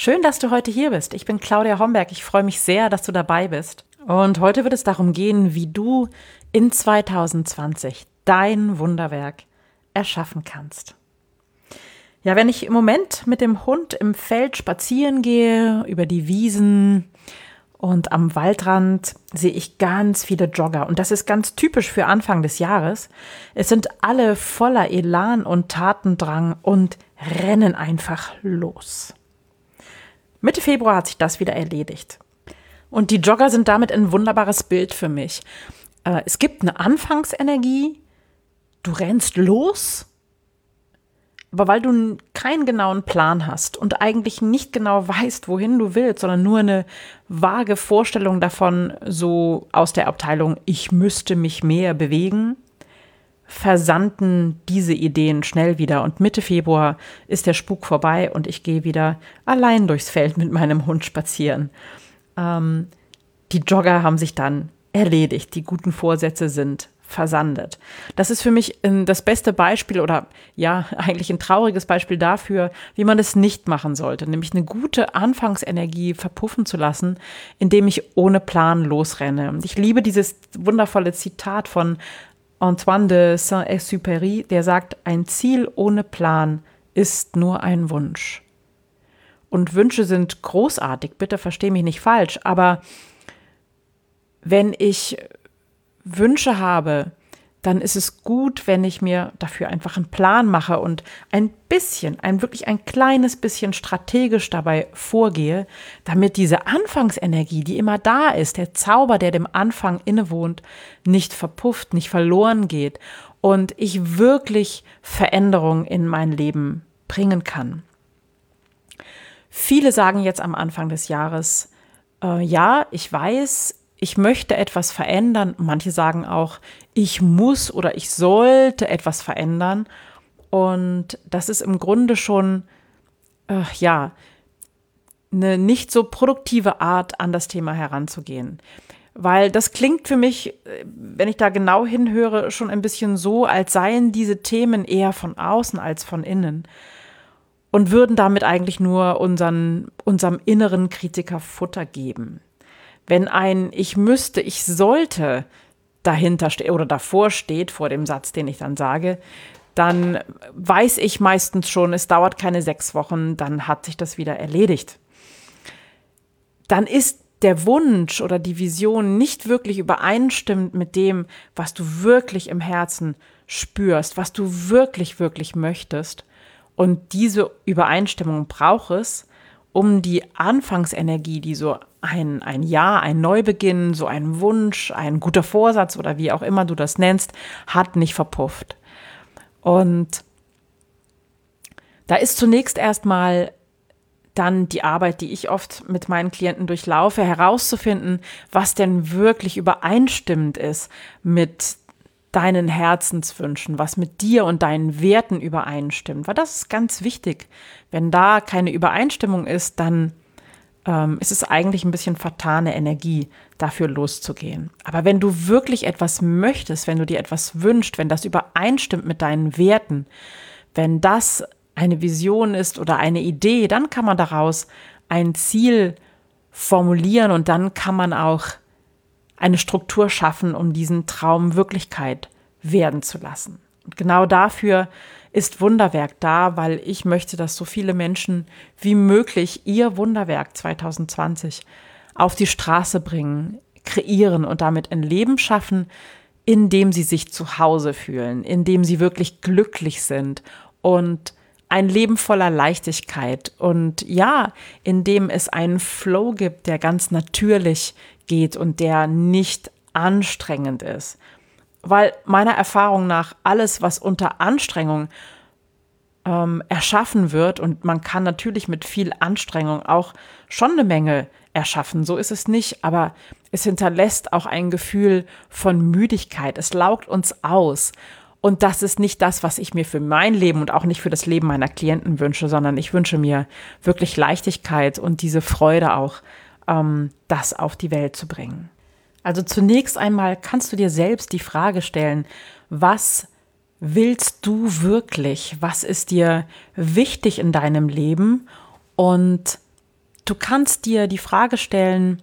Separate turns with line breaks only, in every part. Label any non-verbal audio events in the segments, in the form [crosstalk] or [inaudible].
Schön, dass du heute hier bist. Ich bin Claudia Homberg. Ich freue mich sehr, dass du dabei bist. Und heute wird es darum gehen, wie du in 2020 dein Wunderwerk erschaffen kannst. Ja, wenn ich im Moment mit dem Hund im Feld spazieren gehe, über die Wiesen, und am Waldrand sehe ich ganz viele Jogger. Und das ist ganz typisch für Anfang des Jahres. Es sind alle voller Elan und Tatendrang und rennen einfach los. Mitte Februar hat sich das wieder erledigt. Und die Jogger sind damit ein wunderbares Bild für mich. Äh, es gibt eine Anfangsenergie. Du rennst los aber weil du keinen genauen Plan hast und eigentlich nicht genau weißt, wohin du willst, sondern nur eine vage Vorstellung davon, so aus der Abteilung, ich müsste mich mehr bewegen, versandten diese Ideen schnell wieder. Und Mitte Februar ist der Spuk vorbei und ich gehe wieder allein durchs Feld mit meinem Hund spazieren. Ähm, die Jogger haben sich dann erledigt. Die guten Vorsätze sind versandet. Das ist für mich das beste Beispiel oder ja, [laughs] eigentlich ein trauriges Beispiel dafür, wie man es nicht machen sollte, nämlich eine gute Anfangsenergie verpuffen zu lassen, indem ich ohne Plan losrenne. Und ich liebe dieses wundervolle Zitat von Antoine de Saint-Exupéry, der sagt, ein Ziel ohne Plan ist nur ein Wunsch. Und Wünsche sind großartig, bitte verstehe mich nicht falsch, aber wenn ich Wünsche habe, dann ist es gut, wenn ich mir dafür einfach einen Plan mache und ein bisschen, ein wirklich ein kleines bisschen strategisch dabei vorgehe, damit diese Anfangsenergie, die immer da ist, der Zauber, der dem Anfang innewohnt, nicht verpufft, nicht verloren geht und ich wirklich Veränderungen in mein Leben bringen kann. Viele sagen jetzt am Anfang des Jahres, äh, ja, ich weiß, ich möchte etwas verändern. Manche sagen auch, ich muss oder ich sollte etwas verändern. Und das ist im Grunde schon, äh, ja, eine nicht so produktive Art, an das Thema heranzugehen. Weil das klingt für mich, äh, wenn ich da genau hinhöre, schon ein bisschen so, als seien diese Themen eher von außen als von innen und würden damit eigentlich nur unseren, unserem inneren Kritiker Futter geben. Wenn ein Ich müsste, ich sollte dahinter steht oder davor steht, vor dem Satz, den ich dann sage, dann weiß ich meistens schon, es dauert keine sechs Wochen, dann hat sich das wieder erledigt. Dann ist der Wunsch oder die Vision nicht wirklich übereinstimmt mit dem, was du wirklich im Herzen spürst, was du wirklich, wirklich möchtest. Und diese Übereinstimmung braucht es, um die Anfangsenergie, die so ein, ein Jahr, ein Neubeginn, so ein Wunsch, ein guter Vorsatz oder wie auch immer du das nennst, hat nicht verpufft. Und da ist zunächst erstmal dann die Arbeit, die ich oft mit meinen Klienten durchlaufe, herauszufinden, was denn wirklich übereinstimmend ist mit deinen Herzenswünschen, was mit dir und deinen Werten übereinstimmt. Weil das ist ganz wichtig. Wenn da keine Übereinstimmung ist, dann ähm, ist es eigentlich ein bisschen vertane Energie, dafür loszugehen. Aber wenn du wirklich etwas möchtest, wenn du dir etwas wünschst, wenn das übereinstimmt mit deinen Werten, wenn das eine Vision ist oder eine Idee, dann kann man daraus ein Ziel formulieren und dann kann man auch eine Struktur schaffen, um diesen Traum Wirklichkeit werden zu lassen. Und genau dafür ist Wunderwerk da, weil ich möchte, dass so viele Menschen wie möglich ihr Wunderwerk 2020 auf die Straße bringen, kreieren und damit ein Leben schaffen, in dem sie sich zu Hause fühlen, in dem sie wirklich glücklich sind und ein Leben voller Leichtigkeit und ja, in dem es einen Flow gibt, der ganz natürlich geht und der nicht anstrengend ist. Weil meiner Erfahrung nach alles, was unter Anstrengung ähm, erschaffen wird. Und man kann natürlich mit viel Anstrengung auch schon eine Menge erschaffen. So ist es nicht, aber es hinterlässt auch ein Gefühl von Müdigkeit. Es laugt uns aus. Und das ist nicht das, was ich mir für mein Leben und auch nicht für das Leben meiner Klienten wünsche, sondern ich wünsche mir wirklich Leichtigkeit und diese Freude auch, das auf die Welt zu bringen. Also zunächst einmal kannst du dir selbst die Frage stellen, was willst du wirklich? Was ist dir wichtig in deinem Leben? Und du kannst dir die Frage stellen,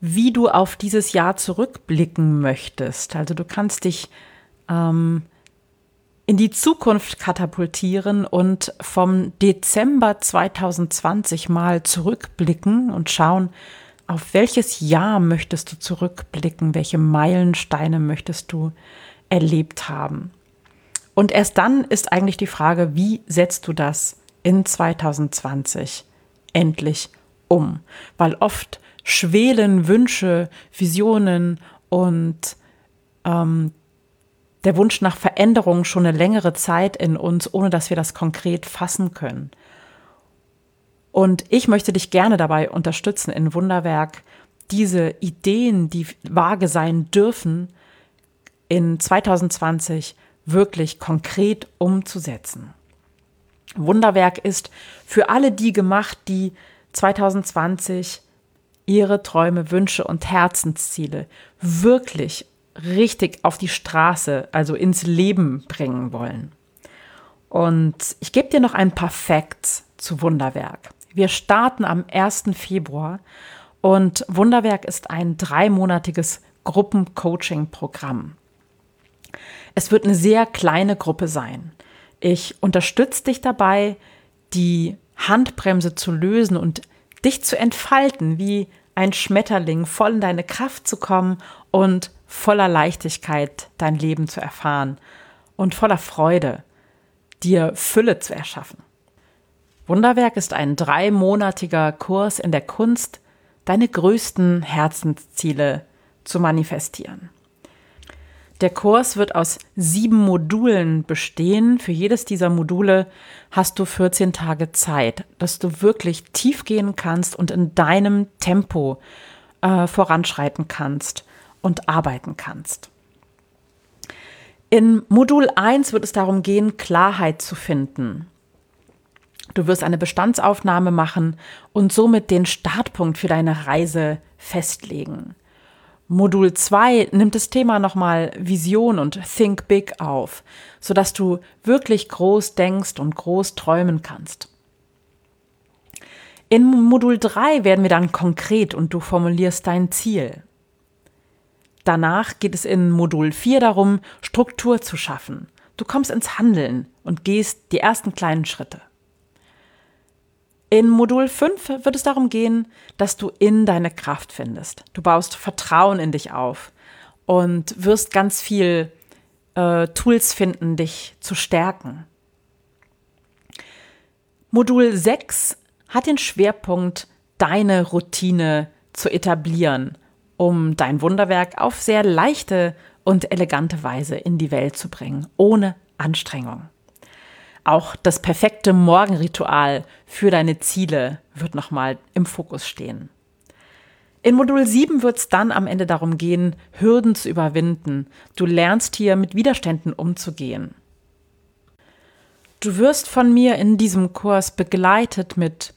wie du auf dieses Jahr zurückblicken möchtest. Also du kannst dich ähm, in die Zukunft katapultieren und vom Dezember 2020 mal zurückblicken und schauen, auf welches Jahr möchtest du zurückblicken, welche Meilensteine möchtest du erlebt haben. Und erst dann ist eigentlich die Frage, wie setzt du das in 2020 endlich um? Weil oft schwelen Wünsche, Visionen und ähm, der Wunsch nach Veränderung schon eine längere Zeit in uns, ohne dass wir das konkret fassen können. Und ich möchte dich gerne dabei unterstützen, in Wunderwerk diese Ideen, die vage sein dürfen, in 2020 wirklich konkret umzusetzen. Wunderwerk ist für alle die gemacht, die 2020 ihre Träume, Wünsche und Herzensziele wirklich richtig auf die Straße, also ins Leben bringen wollen. Und ich gebe dir noch ein paar Facts zu Wunderwerk. Wir starten am 1. Februar und Wunderwerk ist ein dreimonatiges Gruppencoaching-Programm. Es wird eine sehr kleine Gruppe sein. Ich unterstütze dich dabei, die Handbremse zu lösen und dich zu entfalten, wie ein Schmetterling, voll in deine Kraft zu kommen und voller Leichtigkeit dein Leben zu erfahren und voller Freude, dir Fülle zu erschaffen. Wunderwerk ist ein dreimonatiger Kurs in der Kunst, deine größten Herzensziele zu manifestieren. Der Kurs wird aus sieben Modulen bestehen. Für jedes dieser Module hast du 14 Tage Zeit, dass du wirklich tief gehen kannst und in deinem Tempo äh, voranschreiten kannst und arbeiten kannst. In Modul 1 wird es darum gehen, Klarheit zu finden. Du wirst eine Bestandsaufnahme machen und somit den Startpunkt für deine Reise festlegen. Modul 2 nimmt das Thema nochmal Vision und Think Big auf, sodass du wirklich groß denkst und groß träumen kannst. In Modul 3 werden wir dann konkret und du formulierst dein Ziel. Danach geht es in Modul 4 darum, Struktur zu schaffen. Du kommst ins Handeln und gehst die ersten kleinen Schritte. In Modul 5 wird es darum gehen, dass du in deine Kraft findest. Du baust Vertrauen in dich auf und wirst ganz viel äh, Tools finden, dich zu stärken. Modul 6 hat den Schwerpunkt, deine Routine zu etablieren, um dein Wunderwerk auf sehr leichte und elegante Weise in die Welt zu bringen, ohne Anstrengung. Auch das perfekte Morgenritual für deine Ziele wird nochmal im Fokus stehen. In Modul 7 wird es dann am Ende darum gehen, Hürden zu überwinden. Du lernst hier mit Widerständen umzugehen. Du wirst von mir in diesem Kurs begleitet mit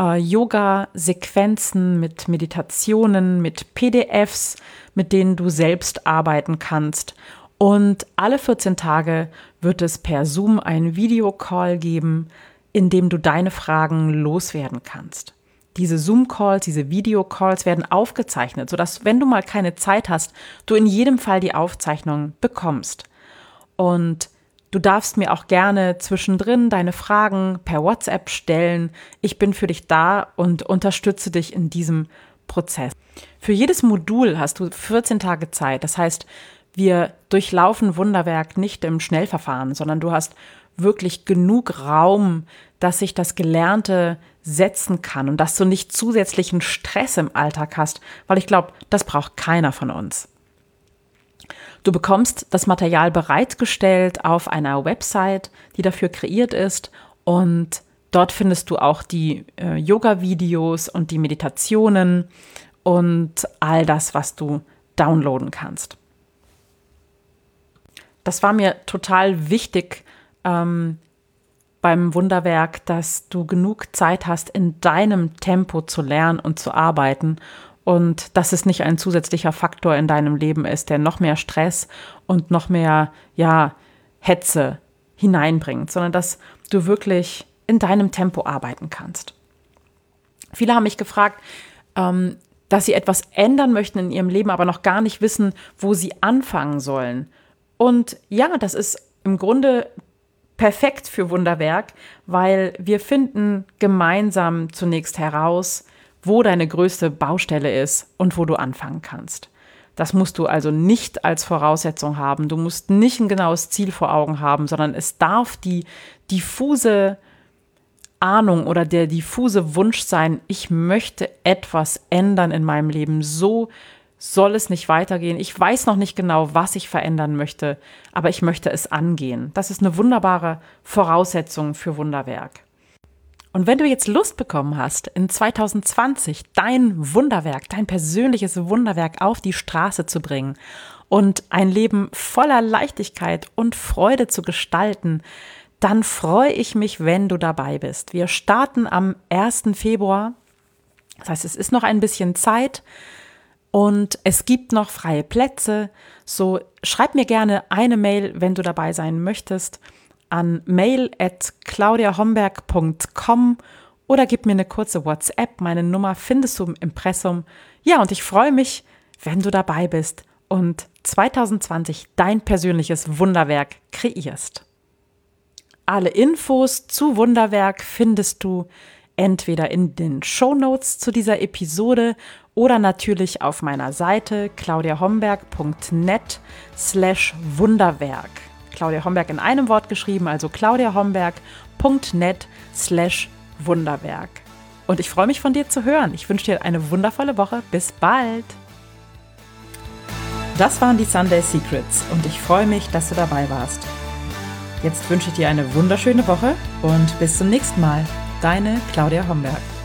äh, Yoga-Sequenzen, mit Meditationen, mit PDFs, mit denen du selbst arbeiten kannst und alle 14 Tage wird es per Zoom einen Videocall geben, in dem du deine Fragen loswerden kannst. Diese Zoom-Calls, diese Videocalls werden aufgezeichnet, sodass, wenn du mal keine Zeit hast, du in jedem Fall die Aufzeichnung bekommst. Und du darfst mir auch gerne zwischendrin deine Fragen per WhatsApp stellen. Ich bin für dich da und unterstütze dich in diesem Prozess. Für jedes Modul hast du 14 Tage Zeit. Das heißt, wir durchlaufen Wunderwerk nicht im Schnellverfahren, sondern du hast wirklich genug Raum, dass sich das Gelernte setzen kann und dass du nicht zusätzlichen Stress im Alltag hast, weil ich glaube, das braucht keiner von uns. Du bekommst das Material bereitgestellt auf einer Website, die dafür kreiert ist und dort findest du auch die äh, Yoga-Videos und die Meditationen und all das, was du downloaden kannst. Das war mir total wichtig ähm, beim Wunderwerk, dass du genug Zeit hast, in deinem Tempo zu lernen und zu arbeiten und dass es nicht ein zusätzlicher Faktor in deinem Leben ist, der noch mehr Stress und noch mehr, ja, Hetze hineinbringt, sondern dass du wirklich in deinem Tempo arbeiten kannst. Viele haben mich gefragt, ähm, dass sie etwas ändern möchten in ihrem Leben, aber noch gar nicht wissen, wo sie anfangen sollen. Und ja, das ist im Grunde perfekt für Wunderwerk, weil wir finden gemeinsam zunächst heraus, wo deine größte Baustelle ist und wo du anfangen kannst. Das musst du also nicht als Voraussetzung haben. Du musst nicht ein genaues Ziel vor Augen haben, sondern es darf die diffuse Ahnung oder der diffuse Wunsch sein, ich möchte etwas ändern in meinem Leben. So soll es nicht weitergehen. Ich weiß noch nicht genau, was ich verändern möchte, aber ich möchte es angehen. Das ist eine wunderbare Voraussetzung für Wunderwerk. Und wenn du jetzt Lust bekommen hast, in 2020 dein Wunderwerk, dein persönliches Wunderwerk auf die Straße zu bringen und ein Leben voller Leichtigkeit und Freude zu gestalten, dann freue ich mich, wenn du dabei bist. Wir starten am 1. Februar. Das heißt, es ist noch ein bisschen Zeit und es gibt noch freie Plätze. So schreib mir gerne eine Mail, wenn du dabei sein möchtest an mail at claudiahomberg.com oder gib mir eine kurze WhatsApp. Meine Nummer findest du im Impressum. Ja, und ich freue mich, wenn du dabei bist und 2020 dein persönliches Wunderwerk kreierst. Alle Infos zu Wunderwerk findest du entweder in den Show Notes zu dieser Episode oder natürlich auf meiner Seite claudiahomberg.net slash Wunderwerk. Claudia Homberg in einem Wort geschrieben, also claudiahomberg.net slash Wunderwerk. Und ich freue mich von dir zu hören. Ich wünsche dir eine wundervolle Woche. Bis bald. Das waren die Sunday Secrets und ich freue mich, dass du dabei warst. Jetzt wünsche ich dir eine wunderschöne Woche und bis zum nächsten Mal. Deine Claudia Homberg.